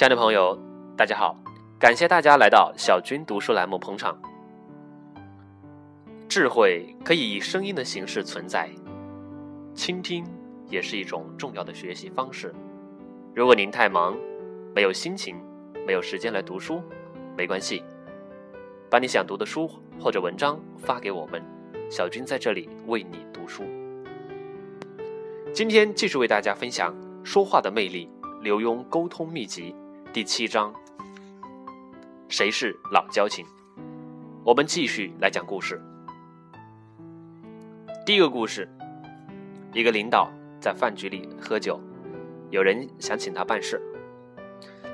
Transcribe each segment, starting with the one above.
亲爱的朋友，大家好，感谢大家来到小军读书栏目捧场。智慧可以以声音的形式存在，倾听也是一种重要的学习方式。如果您太忙，没有心情，没有时间来读书，没关系，把你想读的书或者文章发给我们，小军在这里为你读书。今天继续为大家分享《说话的魅力》刘墉沟通秘籍第七章：谁是老交情？我们继续来讲故事。第一个故事，一个领导在饭局里喝酒，有人想请他办事。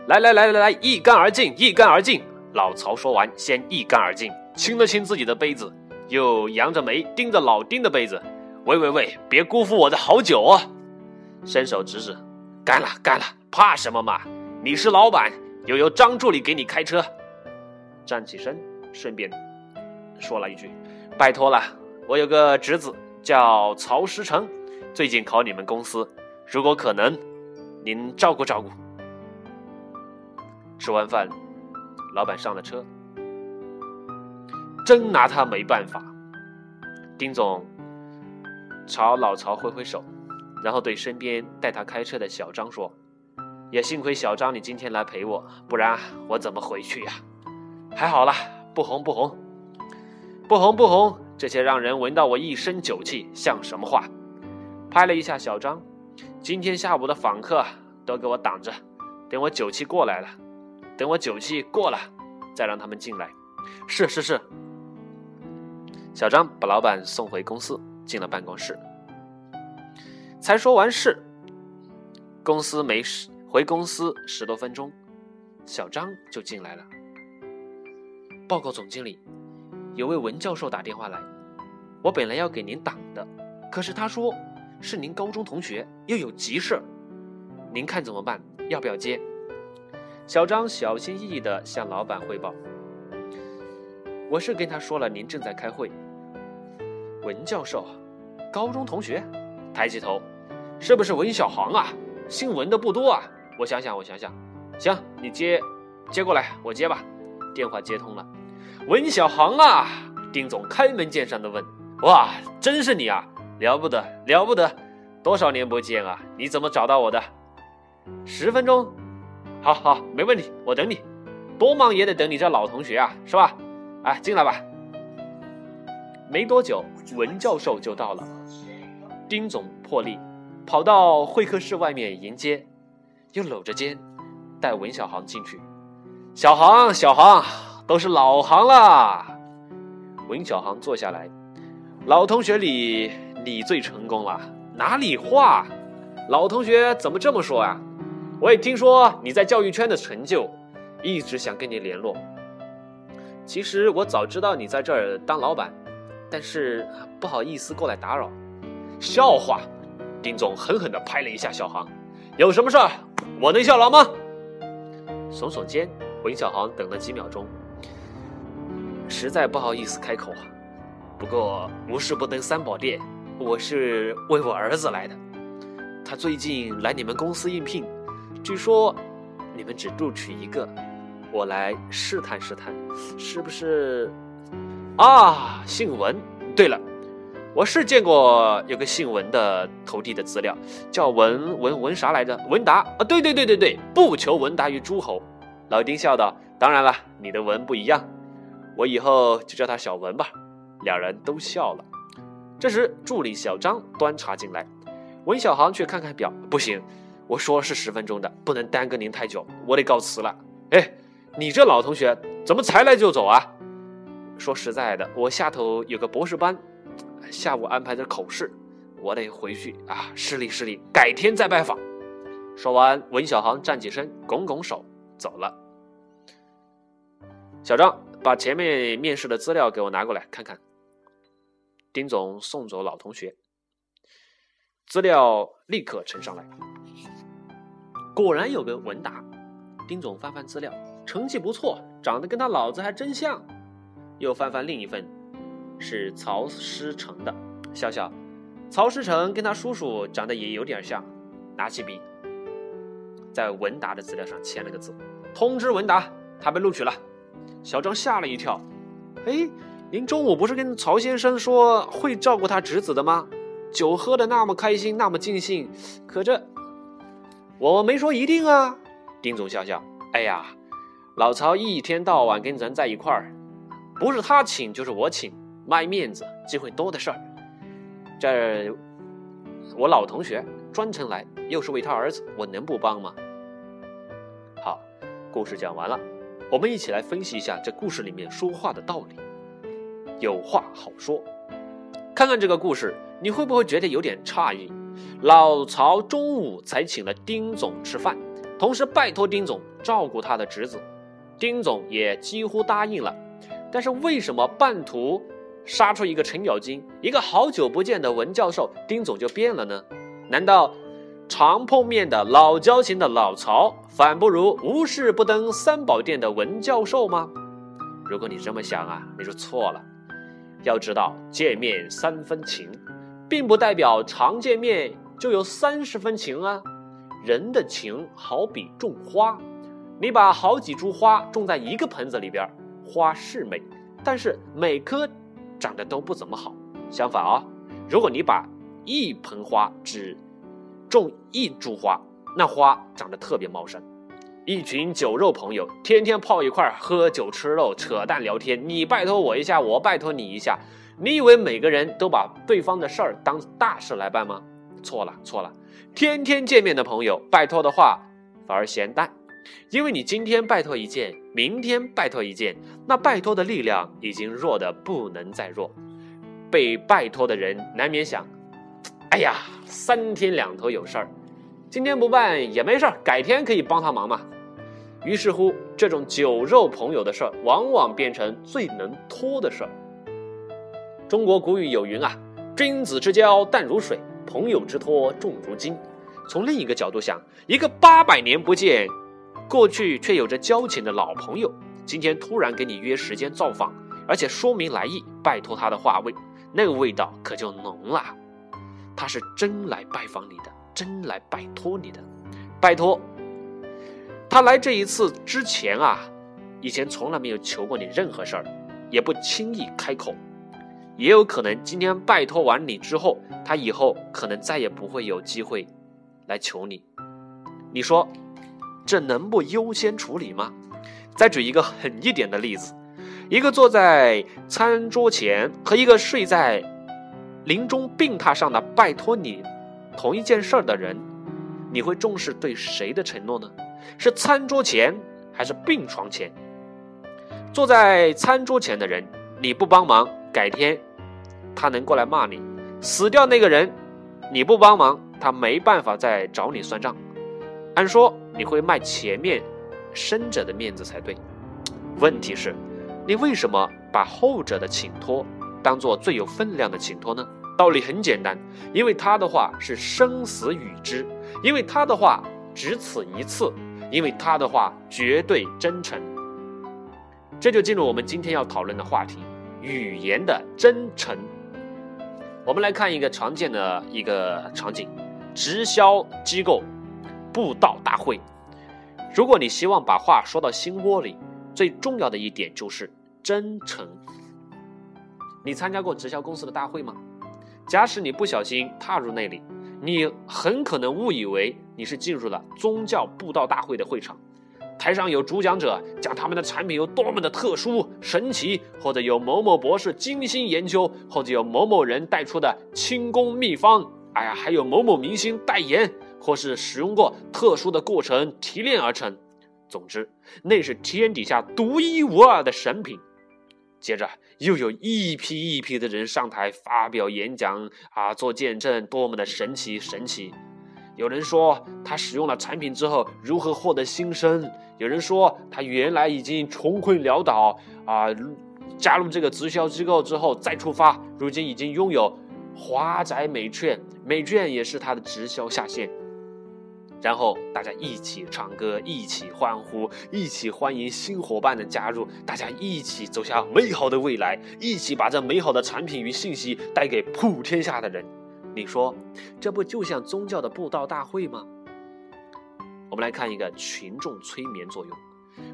来来来来来，一干而尽，一干而尽。老曹说完，先一干而尽，清了清自己的杯子，又扬着眉盯着老丁的杯子。喂喂喂，别辜负我的好酒啊！伸手指指，干了干了，怕什么嘛？你是老板，又有张助理给你开车。站起身，顺便说了一句：“拜托了，我有个侄子叫曹石成，最近考你们公司，如果可能，您照顾照顾。”吃完饭，老板上了车，真拿他没办法。丁总。朝老曹挥挥手，然后对身边带他开车的小张说：“也幸亏小张你今天来陪我，不然我怎么回去呀？还好啦，不红不红，不红不红，这些让人闻到我一身酒气，像什么话？”拍了一下小张：“今天下午的访客都给我挡着，等我酒气过来了，等我酒气过了，再让他们进来。”是是是。小张把老板送回公司。进了办公室，才说完事，公司没事，回公司十多分钟，小张就进来了。报告总经理，有位文教授打电话来，我本来要给您挡的，可是他说是您高中同学，又有急事，您看怎么办？要不要接？小张小心翼翼地向老板汇报：“我是跟他说了，您正在开会。”文教授，高中同学，抬起头，是不是文小航啊？姓文的不多啊。我想想，我想想，行，你接，接过来，我接吧。电话接通了，文小航啊！丁总开门见山的问：“哇，真是你啊？了不得，了不得！多少年不见啊？你怎么找到我的？十分钟，好好，没问题，我等你。多忙也得等你这老同学啊，是吧？哎，进来吧。”没多久，文教授就到了。丁总破例跑到会客室外面迎接，又搂着肩带文小航进去。小航，小航，都是老航了。文小航坐下来，老同学里你最成功了。哪里话？老同学怎么这么说啊？我也听说你在教育圈的成就，一直想跟你联络。其实我早知道你在这儿当老板。但是不好意思过来打扰，笑话！丁总狠狠地拍了一下小航，有什么事儿我能效劳吗？耸耸肩，文小航等了几秒钟，实在不好意思开口啊。不过无事不登三宝殿，我是为我儿子来的，他最近来你们公司应聘，据说你们只录取一个，我来试探试探，是不是？啊，姓文。对了，我是见过有个姓文的投递的资料，叫文文文啥来着？文达啊，对对对对对，不求闻达于诸侯。老丁笑道：“当然了，你的文不一样，我以后就叫他小文吧。”两人都笑了。这时，助理小张端茶进来，文小航却看看表，不行，我说是十分钟的，不能耽搁您太久，我得告辞了。哎，你这老同学怎么才来就走啊？说实在的，我下头有个博士班，下午安排的口试，我得回去啊，失礼失礼，改天再拜访。说完，文小航站起身，拱拱手走了。小张，把前面面试的资料给我拿过来看看。丁总送走老同学，资料立刻呈上来。果然有个文达，丁总翻翻资料，成绩不错，长得跟他老子还真像。又翻翻另一份，是曹师成的，笑笑，曹师成跟他叔叔长得也有点像，拿起笔，在文达的资料上签了个字，通知文达他被录取了。小张吓了一跳，哎，您中午不是跟曹先生说会照顾他侄子的吗？酒喝的那么开心，那么尽兴，可这我没说一定啊。丁总笑笑，哎呀，老曹一天到晚跟咱在一块儿，不是他请就是我请，卖面子，机会多的事儿。这我老同学专程来，又是为他儿子，我能不帮吗？好，故事讲完了，我们一起来分析一下这故事里面说话的道理。有话好说，看看这个故事，你会不会觉得有点诧异？老曹中午才请了丁总吃饭，同时拜托丁总照顾他的侄子，丁总也几乎答应了。但是为什么半途？杀出一个程咬金，一个好久不见的文教授，丁总就变了呢？难道常碰面的老交情的老曹，反不如无事不登三宝殿的文教授吗？如果你这么想啊，你就错了。要知道，见面三分情，并不代表常见面就有三十分情啊。人的情好比种花，你把好几株花种在一个盆子里边，花是美，但是每棵。长得都不怎么好。相反啊，如果你把一盆花只种一株花，那花长得特别茂盛。一群酒肉朋友天天泡一块儿喝酒吃肉扯淡聊天，你拜托我一下，我拜托你一下。你以为每个人都把对方的事儿当大事来办吗？错了错了，天天见面的朋友拜托的话反而嫌淡。因为你今天拜托一件，明天拜托一件，那拜托的力量已经弱的不能再弱。被拜托的人难免想：哎呀，三天两头有事儿，今天不办也没事儿，改天可以帮他忙嘛。于是乎，这种酒肉朋友的事儿，往往变成最能拖的事儿。中国古语有云啊：“君子之交淡如水，朋友之托重如金。”从另一个角度想，一个八百年不见。过去却有着交情的老朋友，今天突然给你约时间造访，而且说明来意，拜托他的话味，那个味道可就浓了。他是真来拜访你的，真来拜托你的。拜托，他来这一次之前啊，以前从来没有求过你任何事儿，也不轻易开口。也有可能今天拜托完你之后，他以后可能再也不会有机会来求你。你说？这能不优先处理吗？再举一个狠一点的例子，一个坐在餐桌前和一个睡在临终病榻上的拜托你同一件事儿的人，你会重视对谁的承诺呢？是餐桌前还是病床前？坐在餐桌前的人，你不帮忙，改天他能过来骂你；死掉那个人，你不帮忙，他没办法再找你算账。按说。你会卖前面生者的面子才对，问题是，你为什么把后者的请托当做最有分量的请托呢？道理很简单，因为他的话是生死与之，因为他的话只此一次，因为他的话绝对真诚。这就进入我们今天要讨论的话题：语言的真诚。我们来看一个常见的一个场景：直销机构。布道大会，如果你希望把话说到心窝里，最重要的一点就是真诚。你参加过直销公司的大会吗？假使你不小心踏入那里，你很可能误以为你是进入了宗教布道大会的会场。台上有主讲者讲他们的产品有多么的特殊神奇，或者有某某博士精心研究，或者有某某人带出的轻功秘方。哎呀，还有某某明星代言。或是使用过特殊的过程提炼而成，总之，那是天底下独一无二的神品。接着，又有一批一批的人上台发表演讲啊，做见证，多么的神奇神奇！有人说他使用了产品之后如何获得新生，有人说他原来已经穷困潦倒啊，加入这个直销机构之后再出发，如今已经拥有华宅美券，美券也是他的直销下线。然后大家一起唱歌，一起欢呼，一起欢迎新伙伴的加入，大家一起走向美好的未来，一起把这美好的产品与信息带给普天下的人。你说，这不就像宗教的布道大会吗？我们来看一个群众催眠作用。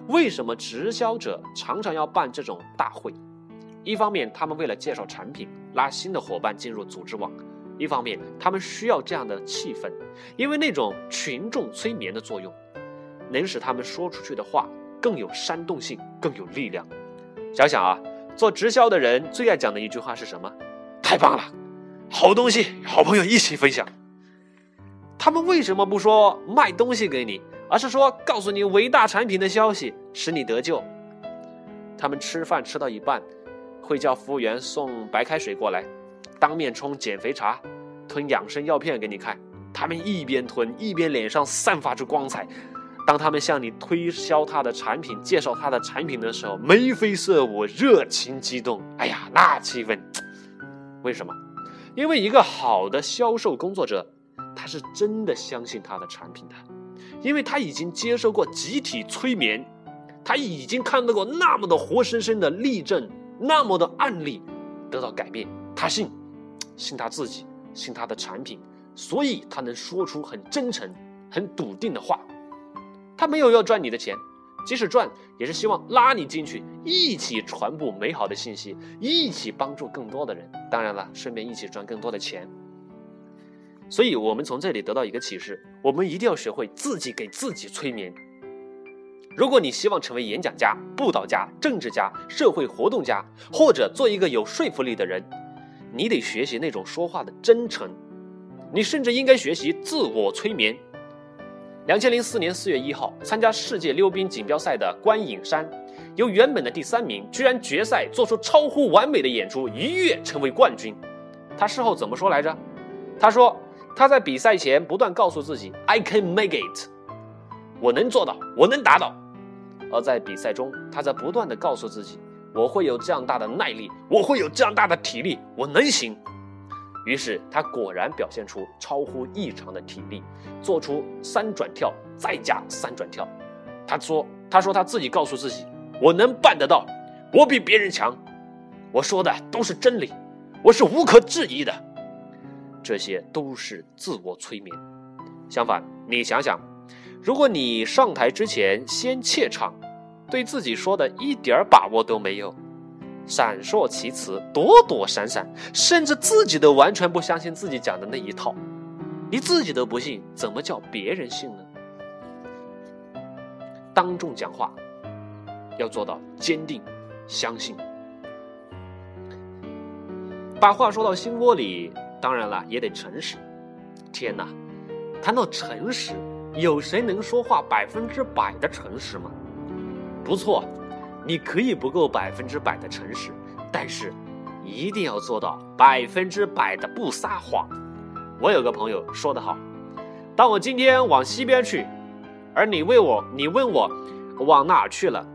为什么直销者常常要办这种大会？一方面，他们为了介绍产品，拉新的伙伴进入组织网；一方面，他们需要这样的气氛，因为那种群众催眠的作用，能使他们说出去的话更有煽动性，更有力量。想想啊，做直销的人最爱讲的一句话是什么？太棒了，好东西，好朋友一起分享。他们为什么不说卖东西给你？而是说告诉你伟大产品的消息，使你得救。他们吃饭吃到一半，会叫服务员送白开水过来，当面冲减肥茶，吞养生药片给你看。他们一边吞一边脸上散发着光彩。当他们向你推销他的产品、介绍他的产品的时候，眉飞色舞，热情激动。哎呀，那气氛！为什么？因为一个好的销售工作者，他是真的相信他的产品的。因为他已经接受过集体催眠，他已经看到过那么多活生生的例证，那么多案例得到改变，他信，信他自己，信他的产品，所以他能说出很真诚、很笃定的话。他没有要赚你的钱，即使赚，也是希望拉你进去，一起传播美好的信息，一起帮助更多的人。当然了，顺便一起赚更多的钱。所以，我们从这里得到一个启示：我们一定要学会自己给自己催眠。如果你希望成为演讲家、布道家、政治家、社会活动家，或者做一个有说服力的人，你得学习那种说话的真诚。你甚至应该学习自我催眠。两千零四年四月一号，参加世界溜冰锦标赛的关颖珊，由原本的第三名，居然决赛做出超乎完美的演出，一跃成为冠军。他事后怎么说来着？他说。他在比赛前不断告诉自己：“I can make it，我能做到，我能达到。”而在比赛中，他在不断的告诉自己：“我会有这样大的耐力，我会有这样大的体力，我能行。”于是他果然表现出超乎异常的体力，做出三转跳再加三转跳。他说：“他说他自己告诉自己，我能办得到，我比别人强，我说的都是真理，我是无可置疑的。”这些都是自我催眠。相反，你想想，如果你上台之前先怯场，对自己说的一点把握都没有，闪烁其词，躲躲闪闪，甚至自己都完全不相信自己讲的那一套，你自己都不信，怎么叫别人信呢？当众讲话要做到坚定、相信，把话说到心窝里。当然了，也得诚实。天哪，谈到诚实，有谁能说话百分之百的诚实吗？不错，你可以不够百分之百的诚实，但是一定要做到百分之百的不撒谎。我有个朋友说得好：“当我今天往西边去，而你问我，你问我往哪去了？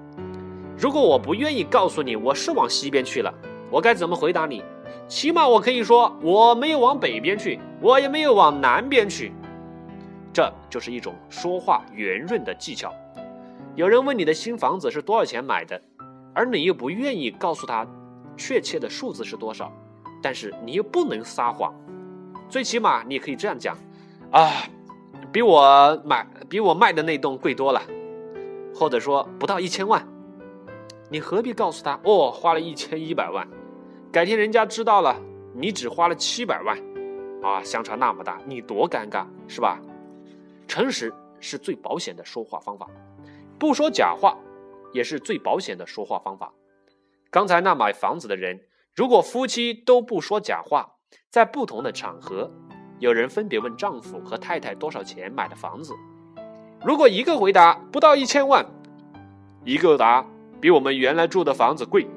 如果我不愿意告诉你我是往西边去了，我该怎么回答你？”起码我可以说，我没有往北边去，我也没有往南边去。这就是一种说话圆润的技巧。有人问你的新房子是多少钱买的，而你又不愿意告诉他确切的数字是多少，但是你又不能撒谎。最起码你可以这样讲：啊，比我买比我卖的那栋贵多了，或者说不到一千万。你何必告诉他哦，花了一千一百万？改天人家知道了，你只花了七百万，啊，相差那么大，你多尴尬，是吧？诚实是最保险的说话方法，不说假话也是最保险的说话方法。刚才那买房子的人，如果夫妻都不说假话，在不同的场合，有人分别问丈夫和太太多少钱买的房子，如果一个回答不到一千万，一个答比我们原来住的房子贵。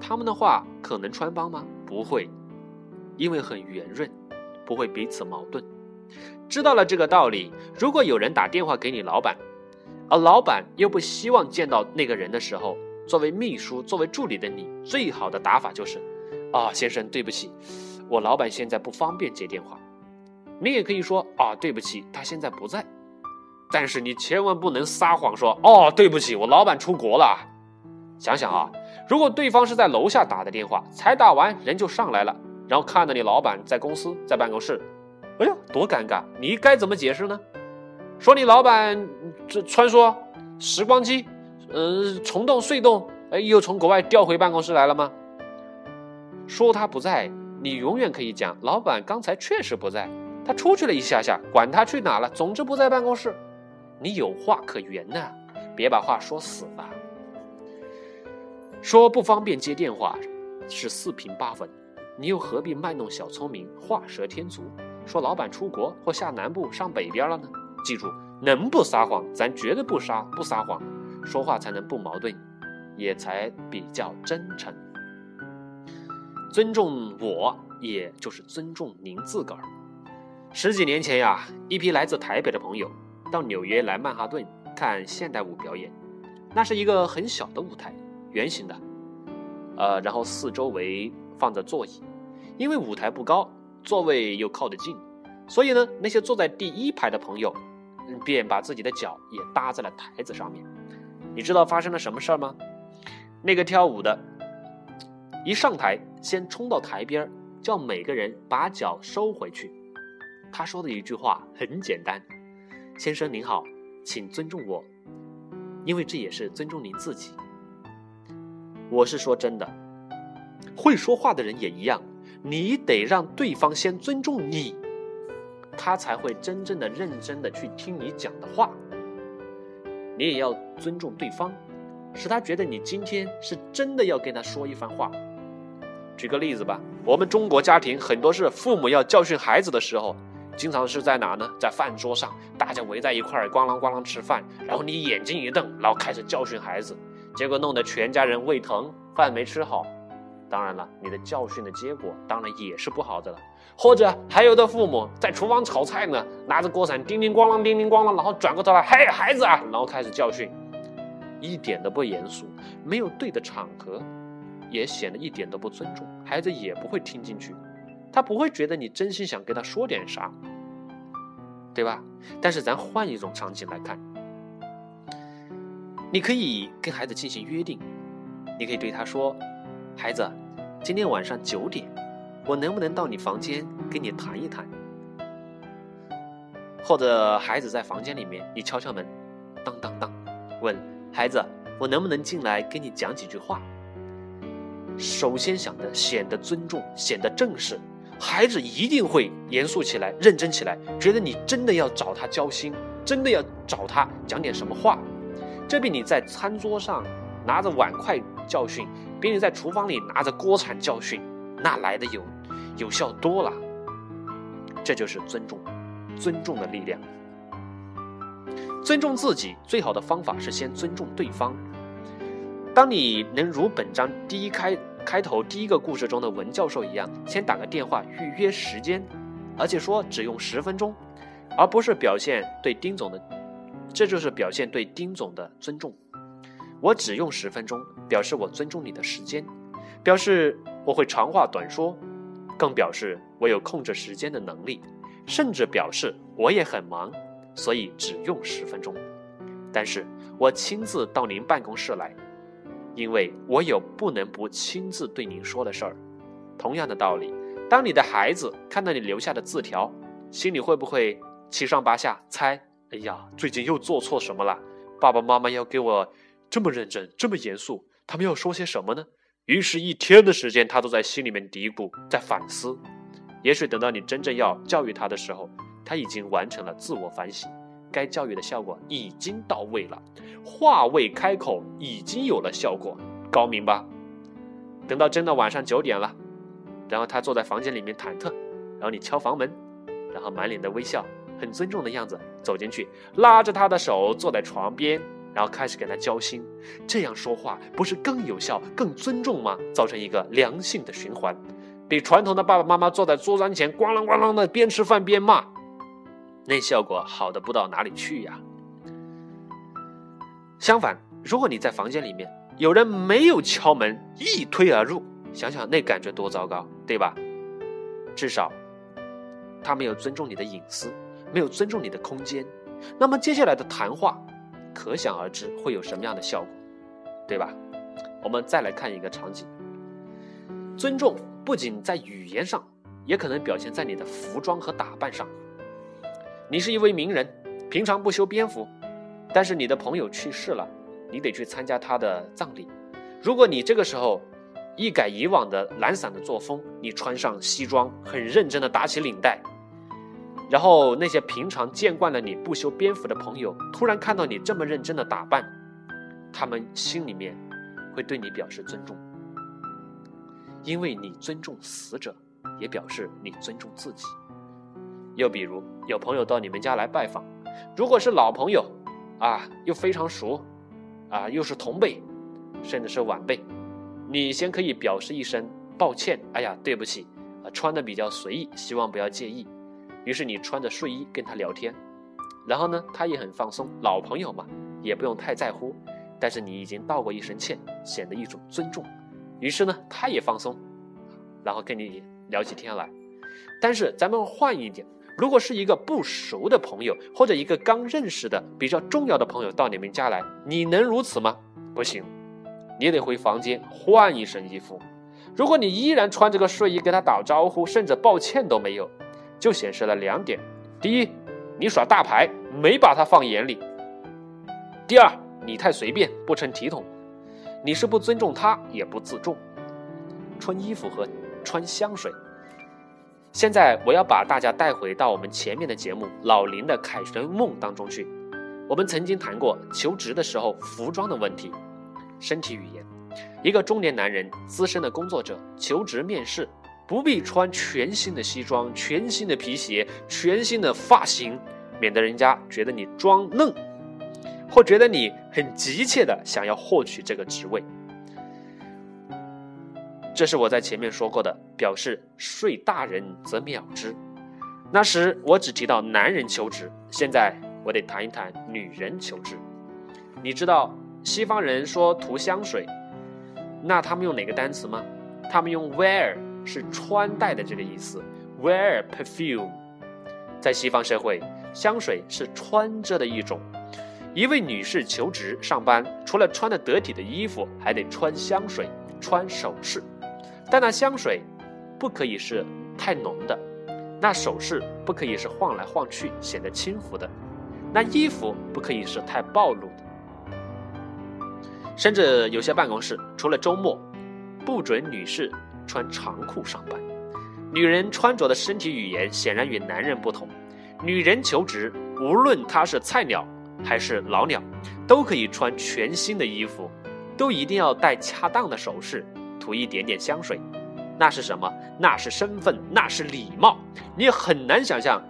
他们的话可能穿帮吗？不会，因为很圆润，不会彼此矛盾。知道了这个道理，如果有人打电话给你老板，而老板又不希望见到那个人的时候，作为秘书、作为助理的你，最好的打法就是：啊，先生，对不起，我老板现在不方便接电话。你也可以说：啊，对不起，他现在不在。但是你千万不能撒谎说：哦，对不起，我老板出国了。想想啊。如果对方是在楼下打的电话，才打完人就上来了，然后看到你老板在公司在办公室，哎呀，多尴尬！你该怎么解释呢？说你老板这穿梭时光机，呃，虫洞隧洞，哎，又从国外调回办公室来了吗？说他不在，你永远可以讲，老板刚才确实不在，他出去了一下下，管他去哪了，总之不在办公室。你有话可圆呐，别把话说死了。说不方便接电话是四平八稳，你又何必卖弄小聪明，画蛇添足，说老板出国或下南部上北边了呢？记住，能不撒谎，咱绝对不撒不撒谎，说话才能不矛盾，也才比较真诚。尊重我，也就是尊重您自个儿。十几年前呀，一批来自台北的朋友到纽约来曼哈顿看现代舞表演，那是一个很小的舞台。圆形的，呃，然后四周围放着座椅，因为舞台不高，座位又靠得近，所以呢，那些坐在第一排的朋友，便把自己的脚也搭在了台子上面。你知道发生了什么事儿吗？那个跳舞的，一上台先冲到台边，叫每个人把脚收回去。他说的一句话很简单：“先生您好，请尊重我，因为这也是尊重您自己。”我是说真的，会说话的人也一样，你得让对方先尊重你，他才会真正的认真的去听你讲的话。你也要尊重对方，使他觉得你今天是真的要跟他说一番话。举个例子吧，我们中国家庭很多是父母要教训孩子的时候，经常是在哪呢？在饭桌上，大家围在一块儿，咣啷咣啷吃饭，然后你眼睛一瞪，然后开始教训孩子。结果弄得全家人胃疼，饭没吃好。当然了，你的教训的结果当然也是不好的了。或者还有的父母在厨房炒菜呢，拿着锅铲叮叮咣啷叮叮咣啷，然后转过头来，嘿孩子啊，然后开始教训，一点都不严肃，没有对的场合，也显得一点都不尊重，孩子也不会听进去，他不会觉得你真心想跟他说点啥，对吧？但是咱换一种场景来看。你可以跟孩子进行约定，你可以对他说：“孩子，今天晚上九点，我能不能到你房间跟你谈一谈？”或者孩子在房间里面，你敲敲门，当当当，问孩子：“我能不能进来跟你讲几句话？”首先想的显得尊重，显得正式，孩子一定会严肃起来，认真起来，觉得你真的要找他交心，真的要找他讲点什么话。这比你在餐桌上拿着碗筷教训，比你在厨房里拿着锅铲教训，那来的有有效多了。这就是尊重，尊重的力量。尊重自己最好的方法是先尊重对方。当你能如本章第一开开头第一个故事中的文教授一样，先打个电话预约时间，而且说只用十分钟，而不是表现对丁总的。这就是表现对丁总的尊重。我只用十分钟，表示我尊重你的时间，表示我会长话短说，更表示我有控制时间的能力，甚至表示我也很忙，所以只用十分钟。但是我亲自到您办公室来，因为我有不能不亲自对您说的事儿。同样的道理，当你的孩子看到你留下的字条，心里会不会七上八下猜？哎呀，最近又做错什么了？爸爸妈妈要给我这么认真，这么严肃，他们要说些什么呢？于是，一天的时间，他都在心里面嘀咕，在反思。也许等到你真正要教育他的时候，他已经完成了自我反省，该教育的效果已经到位了，话未开口，已经有了效果，高明吧？等到真的晚上九点了，然后他坐在房间里面忐忑，然后你敲房门，然后满脸的微笑。很尊重的样子走进去，拉着他的手坐在床边，然后开始跟他交心。这样说话不是更有效、更尊重吗？造成一个良性的循环，比传统的爸爸妈妈坐在桌餐前咣啷咣啷的边吃饭边骂，那效果好的不到哪里去呀。相反，如果你在房间里面有人没有敲门一推而入，想想那感觉多糟糕，对吧？至少他没有尊重你的隐私。没有尊重你的空间，那么接下来的谈话，可想而知会有什么样的效果，对吧？我们再来看一个场景，尊重不仅在语言上，也可能表现在你的服装和打扮上。你是一位名人，平常不修边幅，但是你的朋友去世了，你得去参加他的葬礼。如果你这个时候一改以往的懒散的作风，你穿上西装，很认真的打起领带，然后那些平常见惯了你不修边幅的朋友，突然看到你这么认真的打扮，他们心里面会对你表示尊重，因为你尊重死者，也表示你尊重自己。又比如有朋友到你们家来拜访，如果是老朋友，啊，又非常熟，啊，又是同辈，甚至是晚辈，你先可以表示一声抱歉，哎呀，对不起，啊，穿的比较随意，希望不要介意。于是你穿着睡衣跟他聊天，然后呢，他也很放松，老朋友嘛，也不用太在乎。但是你已经道过一声歉，显得一种尊重。于是呢，他也放松，然后跟你聊起天来。但是咱们换一点。如果是一个不熟的朋友，或者一个刚认识的比较重要的朋友到你们家来，你能如此吗？不行，你得回房间换一身衣服。如果你依然穿这个睡衣跟他打招呼，甚至抱歉都没有，就显示了两点：第一，你耍大牌，没把他放眼里；第二，你太随便，不成体统。你是不尊重他，也不自重。穿衣服和穿香水。现在我要把大家带回到我们前面的节目《老林的凯旋梦》当中去。我们曾经谈过求职的时候服装的问题，身体语言。一个中年男人、资深的工作者求职面试，不必穿全新的西装、全新的皮鞋、全新的发型，免得人家觉得你装嫩，或觉得你很急切的想要获取这个职位。这是我在前面说过的，表示睡大人则秒之。那时我只提到男人求职，现在我得谈一谈女人求职。你知道西方人说涂香水，那他们用哪个单词吗？他们用 wear，是穿戴的这个意思。wear perfume，在西方社会，香水是穿着的一种。一位女士求职上班，除了穿的得体的衣服，还得穿香水，穿首饰。但那香水不可以是太浓的，那首饰不可以是晃来晃去显得轻浮的，那衣服不可以是太暴露的，甚至有些办公室除了周末，不准女士穿长裤上班。女人穿着的身体语言显然与男人不同。女人求职，无论她是菜鸟还是老鸟，都可以穿全新的衣服，都一定要戴恰当的首饰。涂一点点香水，那是什么？那是身份，那是礼貌。你很难想象，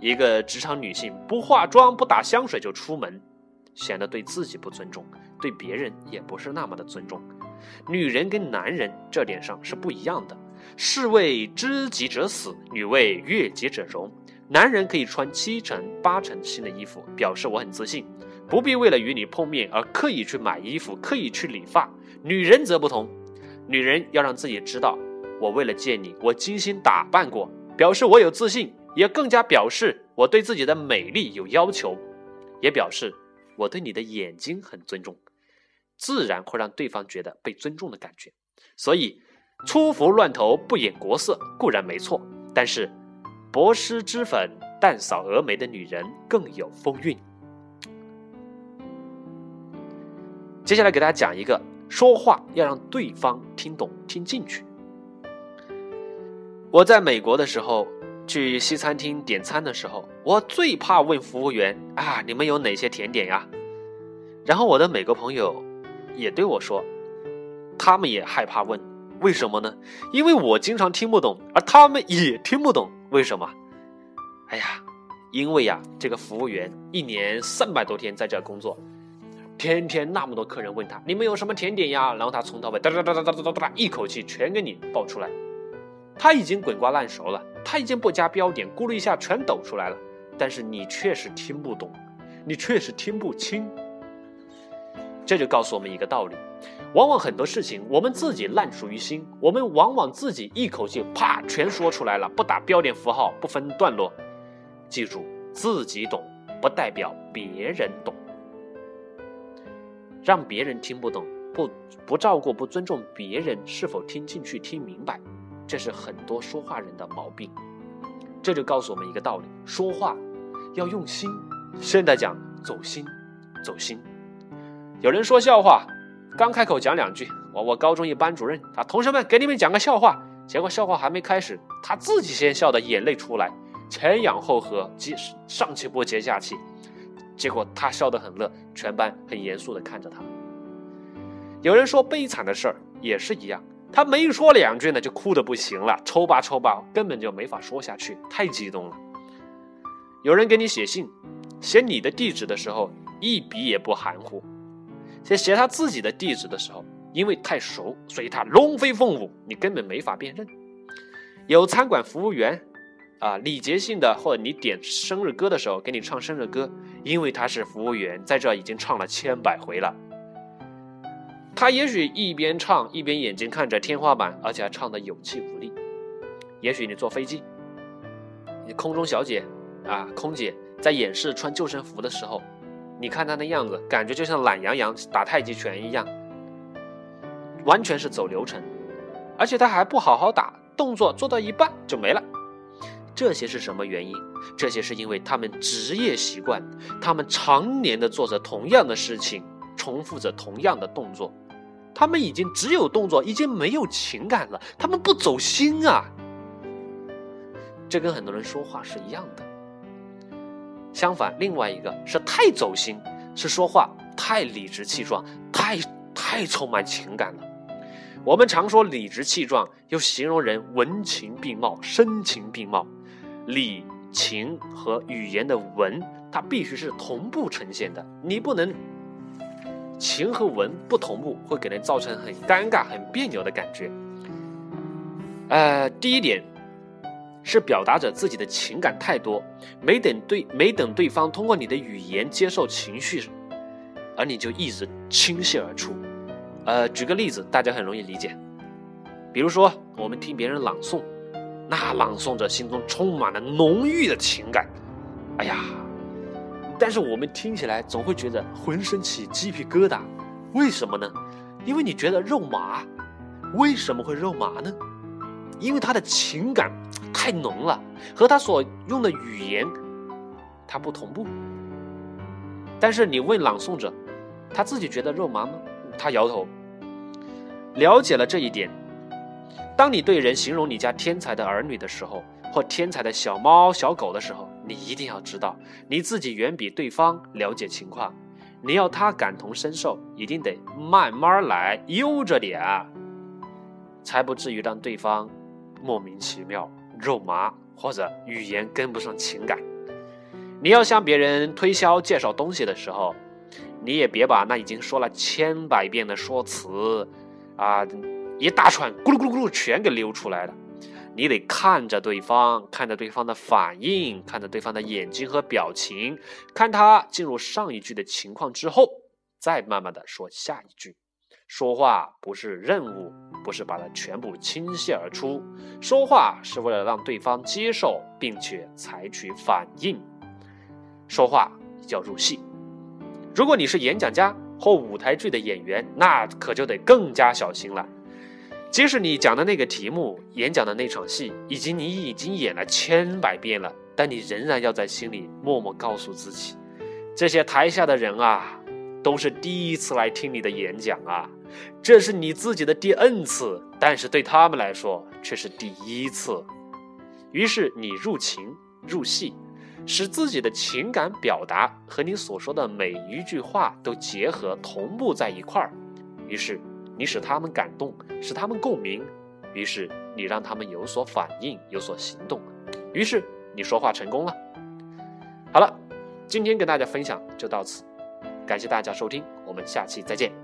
一个职场女性不化妆、不打香水就出门，显得对自己不尊重，对别人也不是那么的尊重。女人跟男人这点上是不一样的。士为知己者死，女为悦己者容。男人可以穿七成八成新的衣服，表示我很自信，不必为了与你碰面而刻意去买衣服、刻意去理发。女人则不同。女人要让自己知道，我为了见你，我精心打扮过，表示我有自信，也更加表示我对自己的美丽有要求，也表示我对你的眼睛很尊重，自然会让对方觉得被尊重的感觉。所以，粗服乱头不掩国色固然没错，但是薄施脂粉淡扫蛾眉的女人更有风韵。接下来给大家讲一个。说话要让对方听懂、听进去。我在美国的时候，去西餐厅点餐的时候，我最怕问服务员啊，你们有哪些甜点呀？然后我的美国朋友也对我说他们也害怕问为什么呢？因为我经常听不懂而他们也听不懂为什么？哎呀因为呀这个服务员一年三百多天在这工作天天那么多客人问他你们有什么甜点呀？然后他从头到尾哒哒哒哒哒哒哒哒一口气全给你报出来。他已经滚瓜烂熟了他已经不加标点咕噜一下全抖出来了。但是你确实听不懂你确实听不清这就告诉我们一个道理：往往很多事情我们自己烂熟于心，我们往往自己一口气啪全说出来了，不打标点符号，不分段落。记住，自己懂不代表别人懂。让别人听不懂，不不照顾、不尊重别人是否听进去、听明白，这是很多说话人的毛病。这就告诉我们一个道理：说话要用心，现在讲走心，走心。有人说笑话，刚开口讲两句，我我高中一班主任啊，同学们给你们讲个笑话，结果笑话还没开始，他自己先笑的眼泪出来，前仰后合，接上气不接下气，结果他笑得很乐，全班很严肃的看着他。有人说悲惨的事儿也是一样，他没说两句呢，就哭的不行了，抽吧抽吧，根本就没法说下去，太激动了。有人给你写信，写你的地址的时候，一笔也不含糊；写写他自己的地址的时候，因为太熟，所以他龙飞凤舞，你根本没法辨认。有餐馆服务员，啊，礼节性的或者你点生日歌的时候给你唱生日歌，因为他是服务员，在这已经唱了千百回了。他也许一边唱一边眼睛看着天花板，而且还唱得有气无力。也许你坐飞机，你空中小姐。啊，空姐在演示穿救生服的时候，你看他那样子，感觉就像懒洋洋打太极拳一样，完全是走流程，而且他还不好好打，动作做到一半就没了。这些是什么原因？这些是因为他们职业习惯，他们常年的做着同样的事情，重复着同样的动作，他们已经只有动作，已经没有情感了，他们不走心啊。这跟很多人说话是一样的。相反，另外一个是太走心，是说话太理直气壮，太太充满情感了。我们常说理直气壮，又形容人文情并茂、声情并茂。理情和语言的文，它必须是同步呈现的，你不能情和文不同步，会给人造成很尴尬、很别扭的感觉。呃，第一点。是表达着自己的情感太多，没等对没等对方通过你的语言接受情绪，而你就一直倾泻而出。呃，举个例子，大家很容易理解。比如说，我们听别人朗诵，那朗诵者心中充满了浓郁的情感，哎呀，但是我们听起来总会觉得浑身起鸡皮疙瘩，为什么呢？因为你觉得肉麻。为什么会肉麻呢？因为他的情感。太浓了，和他所用的语言，他不同步。但是你问朗诵者，他自己觉得肉麻吗？他摇头。了解了这一点，当你对人形容你家天才的儿女的时候，或天才的小猫小狗的时候，你一定要知道，你自己远比对方了解情况。你要他感同身受，一定得慢慢来，悠着点，才不至于让对方莫名其妙。肉麻或者语言跟不上情感，你要向别人推销介绍东西的时候，你也别把那已经说了千百遍的说辞，啊，一大串咕噜咕噜咕噜全给溜出来了。你得看着对方，看着对方的反应，看着对方的眼睛和表情，看他进入上一句的情况之后，再慢慢的说下一句。说话不是任务，不是把它全部倾泻而出。说话是为了让对方接受，并且采取反应。说话叫入戏。如果你是演讲家或舞台剧的演员，那可就得更加小心了。即使你讲的那个题目、演讲的那场戏，以及你已经演了千百遍了，但你仍然要在心里默默告诉自己：这些台下的人啊。都是第一次来听你的演讲啊，这是你自己的第 N 次，但是对他们来说却是第一次。于是你入情入戏，使自己的情感表达和你所说的每一句话都结合同步在一块儿。于是你使他们感动，使他们共鸣，于是你让他们有所反应，有所行动。于是你说话成功了。好了，今天跟大家分享就到此。感谢大家收听，我们下期再见。